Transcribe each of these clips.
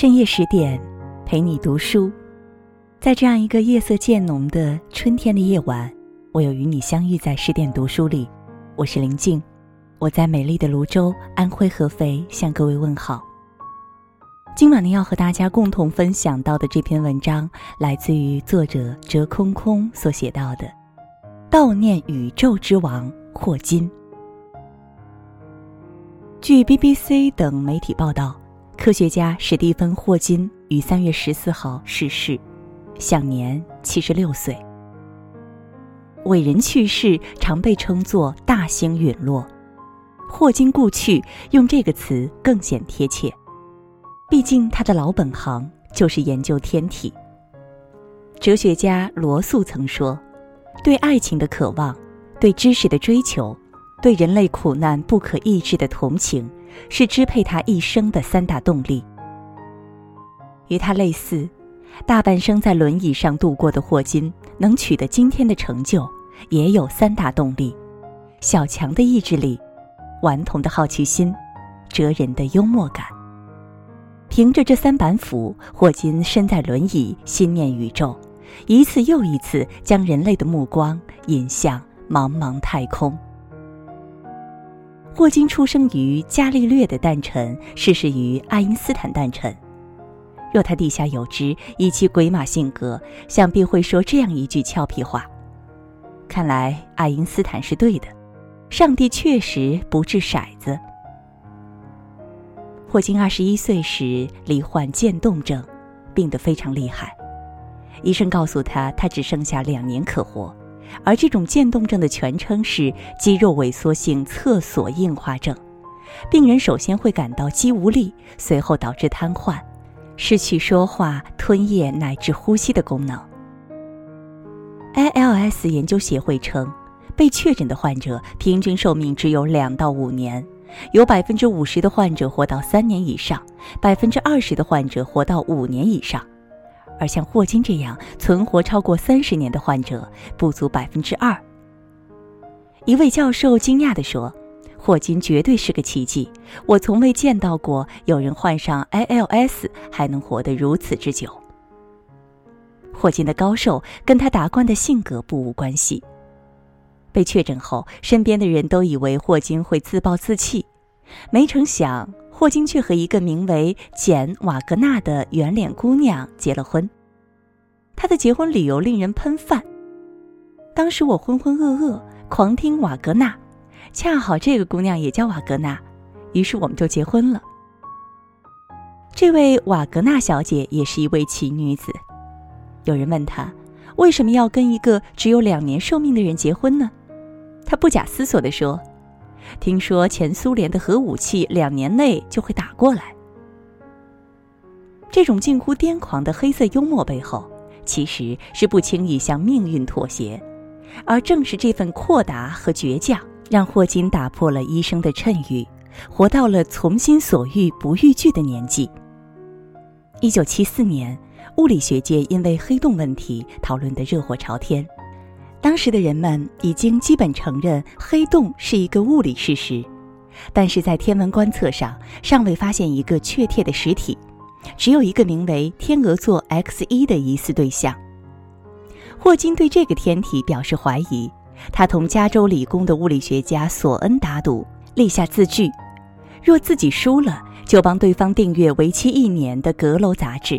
深夜十点，陪你读书。在这样一个夜色渐浓的春天的夜晚，我又与你相遇在十点读书里。我是林静，我在美丽的泸州，安徽合肥向各位问好。今晚呢，要和大家共同分享到的这篇文章，来自于作者折空空所写到的《悼念宇宙之王霍金》。据 BBC 等媒体报道。科学家史蒂芬·霍金于三月十四号逝世，享年七十六岁。伟人去世常被称作“大星陨落”，霍金故去用这个词更显贴切。毕竟他的老本行就是研究天体。哲学家罗素曾说：“对爱情的渴望，对知识的追求，对人类苦难不可抑制的同情。”是支配他一生的三大动力。与他类似，大半生在轮椅上度过的霍金，能取得今天的成就，也有三大动力：小强的意志力，顽童的好奇心，哲人的幽默感。凭着这三板斧，霍金身在轮椅，心念宇宙，一次又一次将人类的目光引向茫茫太空。霍金出生于伽利略的诞辰，逝世于爱因斯坦诞辰。若他地下有知，以其鬼马性格，想必会说这样一句俏皮话：“看来爱因斯坦是对的，上帝确实不掷骰子。”霍金二十一岁时罹患渐冻症，病得非常厉害，医生告诉他，他只剩下两年可活。而这种渐冻症的全称是肌肉萎缩性侧索硬化症，病人首先会感到肌无力，随后导致瘫痪，失去说话、吞咽乃至呼吸的功能。ILS 研究协会称，被确诊的患者平均寿命只有两到五年，有百分之五十的患者活到三年以上，百分之二十的患者活到五年以上。而像霍金这样存活超过三十年的患者不足百分之二。一位教授惊讶地说：“霍金绝对是个奇迹，我从未见到过有人患上 ALS 还能活得如此之久。”霍金的高寿跟他达观的性格不无关系。被确诊后，身边的人都以为霍金会自暴自弃，没成想。霍金却和一个名为简·瓦格纳的圆脸姑娘结了婚。他的结婚理由令人喷饭。当时我浑浑噩噩，狂听瓦格纳，恰好这个姑娘也叫瓦格纳，于是我们就结婚了。这位瓦格纳小姐也是一位奇女子。有人问她，为什么要跟一个只有两年寿命的人结婚呢？她不假思索地说。听说前苏联的核武器两年内就会打过来。这种近乎癫狂的黑色幽默背后，其实是不轻易向命运妥协，而正是这份阔达和倔强，让霍金打破了医生的谶语，活到了从心所欲不逾矩的年纪。一九七四年，物理学界因为黑洞问题讨论得热火朝天。当时的人们已经基本承认黑洞是一个物理事实，但是在天文观测上尚未发现一个确切的实体，只有一个名为天鹅座 X 一的疑似对象。霍金对这个天体表示怀疑，他同加州理工的物理学家索恩打赌，立下字据：若自己输了，就帮对方订阅为期一年的《阁楼》杂志。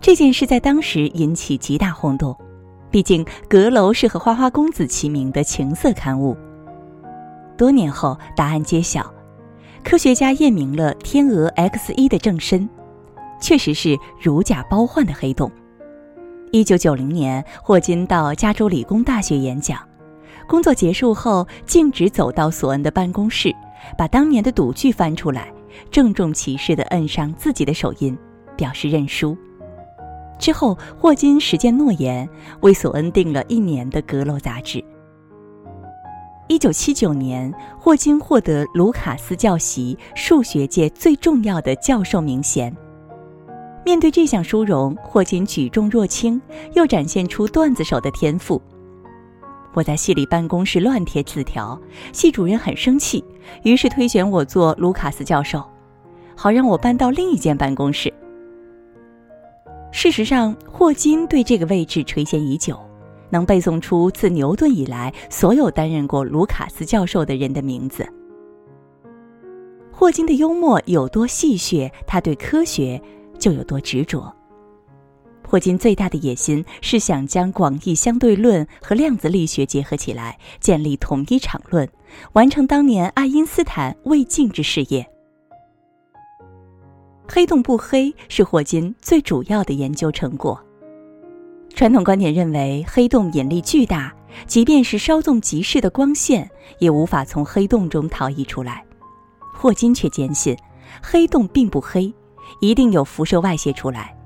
这件事在当时引起极大轰动。毕竟，《阁楼》是和花花公子齐名的情色刊物。多年后，答案揭晓，科学家验明了天鹅 X 一的正身，确实是如假包换的黑洞。一九九零年，霍金到加州理工大学演讲，工作结束后，径直走到索恩的办公室，把当年的赌具翻出来，郑重其事地摁上自己的手印，表示认输。之后，霍金实践诺言，为索恩订了一年的《阁楼》杂志。一九七九年，霍金获得卢卡斯教习数学界最重要的教授名衔。面对这项殊荣，霍金举重若轻，又展现出段子手的天赋。我在系里办公室乱贴字条，系主任很生气，于是推选我做卢卡斯教授，好让我搬到另一间办公室。事实上，霍金对这个位置垂涎已久，能背诵出自牛顿以来所有担任过卢卡斯教授的人的名字。霍金的幽默有多戏谑，他对科学就有多执着。霍金最大的野心是想将广义相对论和量子力学结合起来，建立统一场论，完成当年爱因斯坦未竟之事业。黑洞不黑是霍金最主要的研究成果。传统观点认为黑洞引力巨大，即便是稍纵即逝的光线也无法从黑洞中逃逸出来。霍金却坚信，黑洞并不黑，一定有辐射外泄出来。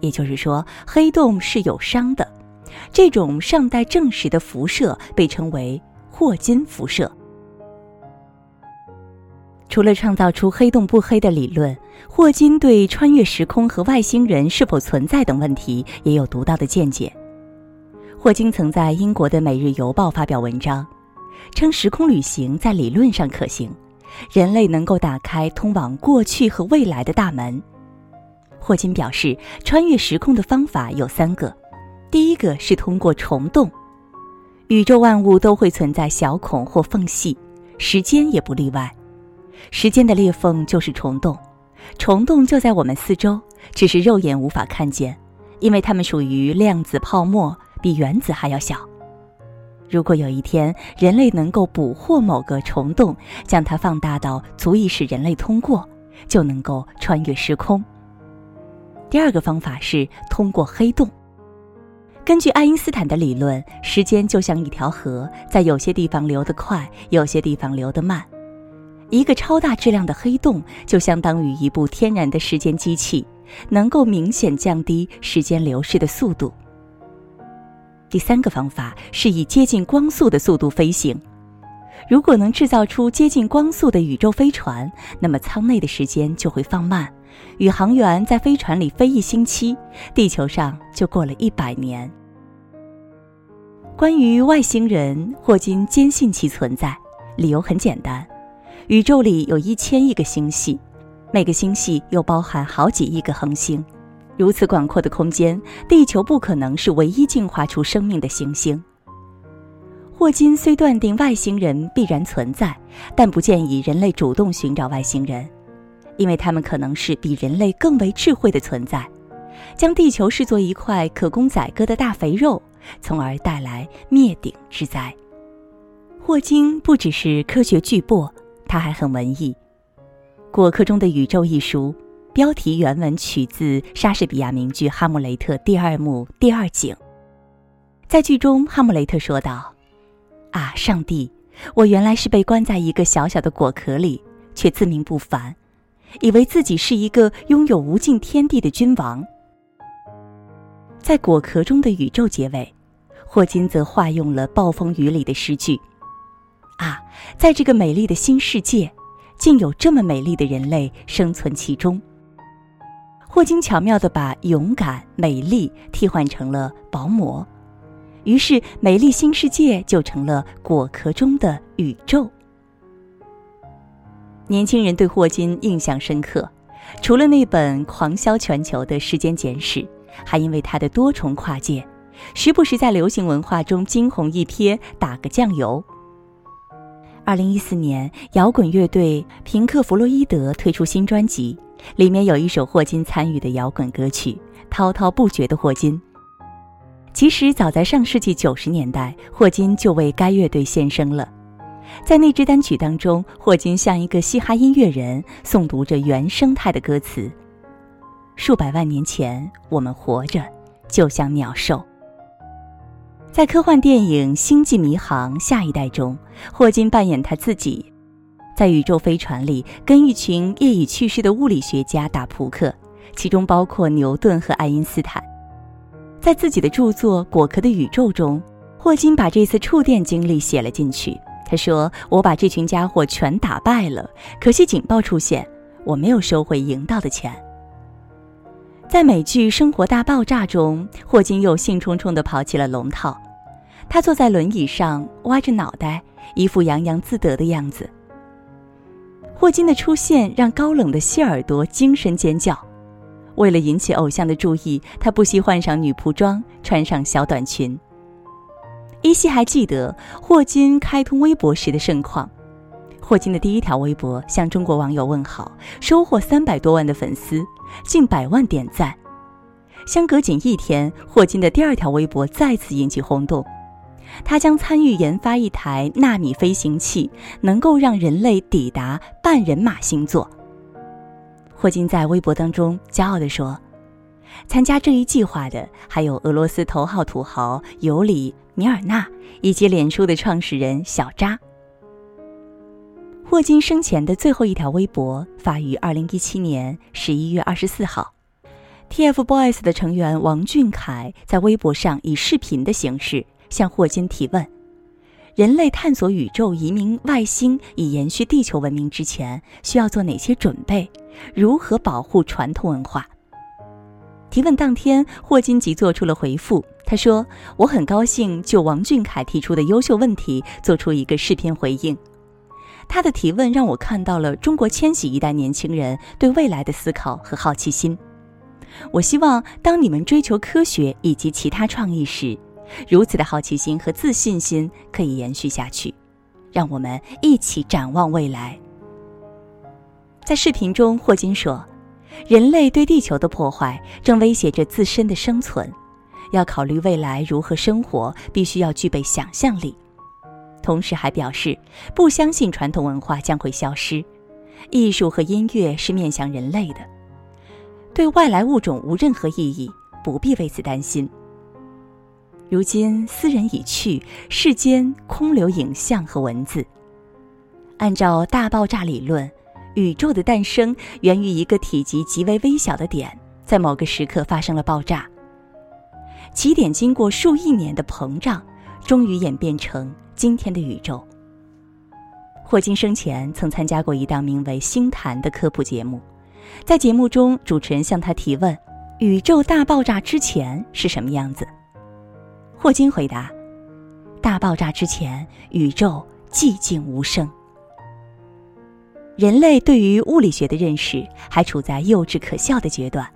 也就是说，黑洞是有伤的。这种尚待证实的辐射被称为霍金辐射。除了创造出黑洞不黑的理论，霍金对穿越时空和外星人是否存在等问题也有独到的见解。霍金曾在英国的《每日邮报》发表文章，称时空旅行在理论上可行，人类能够打开通往过去和未来的大门。霍金表示，穿越时空的方法有三个，第一个是通过虫洞，宇宙万物都会存在小孔或缝隙，时间也不例外。时间的裂缝就是虫洞，虫洞就在我们四周，只是肉眼无法看见，因为它们属于量子泡沫，比原子还要小。如果有一天人类能够捕获某个虫洞，将它放大到足以使人类通过，就能够穿越时空。第二个方法是通过黑洞。根据爱因斯坦的理论，时间就像一条河，在有些地方流得快，有些地方流得慢。一个超大质量的黑洞就相当于一部天然的时间机器，能够明显降低时间流逝的速度。第三个方法是以接近光速的速度飞行。如果能制造出接近光速的宇宙飞船，那么舱内的时间就会放慢，宇航员在飞船里飞一星期，地球上就过了一百年。关于外星人，霍金坚信其存在，理由很简单。宇宙里有一千亿个星系，每个星系又包含好几亿个恒星。如此广阔的空间，地球不可能是唯一进化出生命的行星。霍金虽断定外星人必然存在，但不建议人类主动寻找外星人，因为他们可能是比人类更为智慧的存在，将地球视作一块可供宰割的大肥肉，从而带来灭顶之灾。霍金不只是科学巨擘。他还很文艺，《果壳中的宇宙》一书，标题原文取自莎士比亚名剧《哈姆雷特》第二幕第二景。在剧中，哈姆雷特说道：“啊，上帝，我原来是被关在一个小小的果壳里，却自命不凡，以为自己是一个拥有无尽天地的君王。”在《果壳中的宇宙》结尾，霍金则化用了暴风雨里的诗句。啊，在这个美丽的新世界，竟有这么美丽的人类生存其中。霍金巧妙地把勇敢、美丽替换成了薄膜，于是美丽新世界就成了果壳中的宇宙。年轻人对霍金印象深刻，除了那本狂销全球的《时间简史》，还因为他的多重跨界，时不时在流行文化中惊鸿一瞥，打个酱油。二零一四年，摇滚乐队平克·弗洛伊德推出新专辑，里面有一首霍金参与的摇滚歌曲《滔滔不绝的霍金》。其实，早在上世纪九十年代，霍金就为该乐队献声了。在那支单曲当中，霍金像一个嘻哈音乐人，诵读着原生态的歌词：“数百万年前，我们活着，就像鸟兽。”在科幻电影《星际迷航：下一代》中，霍金扮演他自己，在宇宙飞船里跟一群业已去世的物理学家打扑克，其中包括牛顿和爱因斯坦。在自己的著作《果壳的宇宙》中，霍金把这次触电经历写了进去。他说：“我把这群家伙全打败了，可惜警报出现，我没有收回赢到的钱。”在美剧《生活大爆炸》中，霍金又兴冲冲地跑起了龙套。他坐在轮椅上，歪着脑袋，一副洋洋自得的样子。霍金的出现让高冷的谢耳朵惊声尖叫：“为了引起偶像的注意，他不惜换上女仆装，穿上小短裙。依稀还记得霍金开通微博时的盛况。霍金的第一条微博向中国网友问好，收获三百多万的粉丝，近百万点赞。相隔仅一天，霍金的第二条微博再次引起轰动，他将参与研发一台纳米飞行器，能够让人类抵达半人马星座。霍金在微博当中骄傲地说：“参加这一计划的还有俄罗斯头号土豪尤里·米尔纳以及脸书的创始人小扎。”霍金生前的最后一条微博发于二零一七年十一月二十四号，TFBOYS 的成员王俊凯在微博上以视频的形式向霍金提问：“人类探索宇宙、移民外星以延续地球文明之前，需要做哪些准备？”如何保护传统文化？提问当天，霍金即做出了回复。他说：“我很高兴就王俊凯提出的优秀问题做出一个视频回应。他的提问让我看到了中国千禧一代年轻人对未来的思考和好奇心。我希望当你们追求科学以及其他创意时，如此的好奇心和自信心可以延续下去。让我们一起展望未来。”在视频中，霍金说：“人类对地球的破坏正威胁着自身的生存，要考虑未来如何生活，必须要具备想象力。”同时还表示，不相信传统文化将会消失，艺术和音乐是面向人类的，对外来物种无任何意义，不必为此担心。如今，斯人已去，世间空留影像和文字。按照大爆炸理论。宇宙的诞生源于一个体积极为微小的点，在某个时刻发生了爆炸。起点经过数亿年的膨胀，终于演变成今天的宇宙。霍金生前曾参加过一档名为《星谈》的科普节目，在节目中，主持人向他提问：“宇宙大爆炸之前是什么样子？”霍金回答：“大爆炸之前，宇宙寂静无声。”人类对于物理学的认识还处在幼稚可笑的阶段，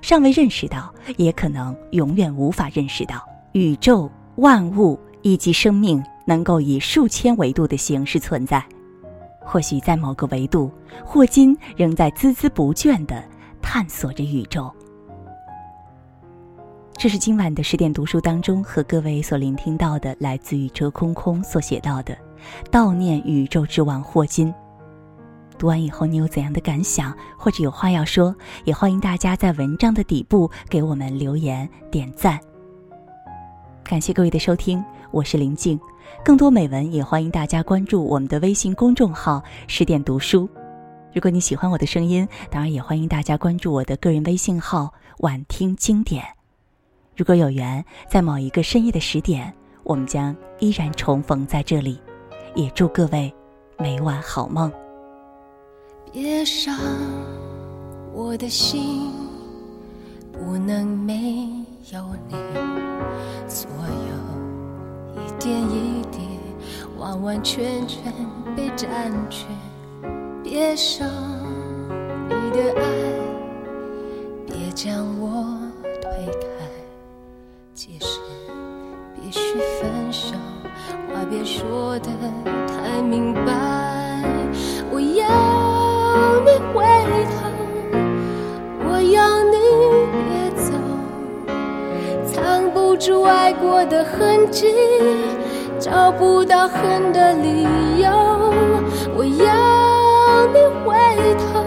尚未认识到，也可能永远无法认识到宇宙万物以及生命能够以数千维度的形式存在。或许在某个维度，霍金仍在孜孜不倦地探索着宇宙。这是今晚的十点读书当中和各位所聆听到的，来自于哲空空所写到的，悼念宇宙之王霍金。读完以后，你有怎样的感想，或者有话要说，也欢迎大家在文章的底部给我们留言点赞。感谢各位的收听，我是林静。更多美文也欢迎大家关注我们的微信公众号“十点读书”。如果你喜欢我的声音，当然也欢迎大家关注我的个人微信号“晚听经典”。如果有缘，在某一个深夜的十点，我们将依然重逢在这里。也祝各位每晚好梦。别伤我的心，不能没有你。所有一点一滴，完完全全被占据。别伤你的爱，别将我推开。即使必须分手，话别说的太明白。我要。你回头，住爱过的痕迹，找不到恨的理由。我要你回头，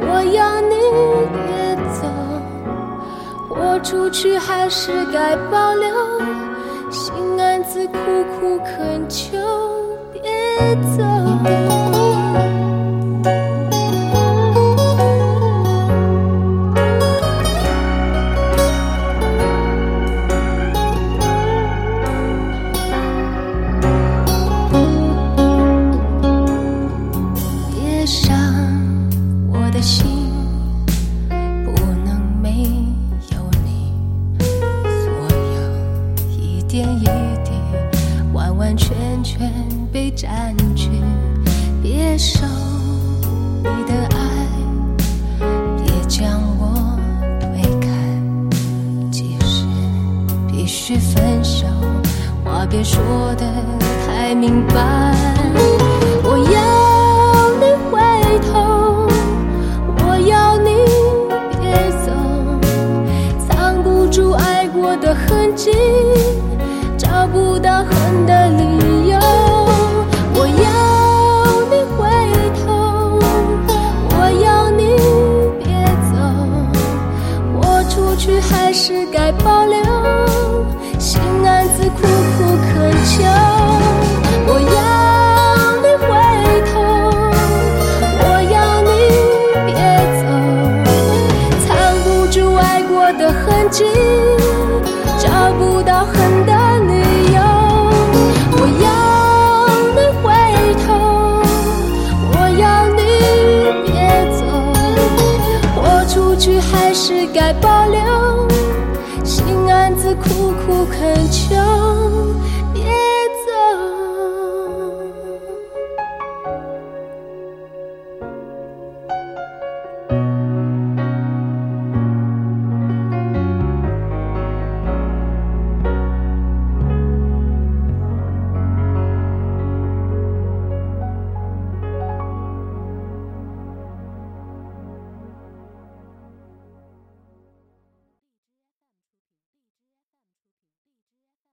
我要你别走，豁出去还是该保留，心暗自苦苦恳求，别走。许分手话别说的太明白。我要你回头我要你别走藏不住爱过的痕迹。心暗自苦苦渴求。